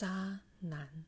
渣男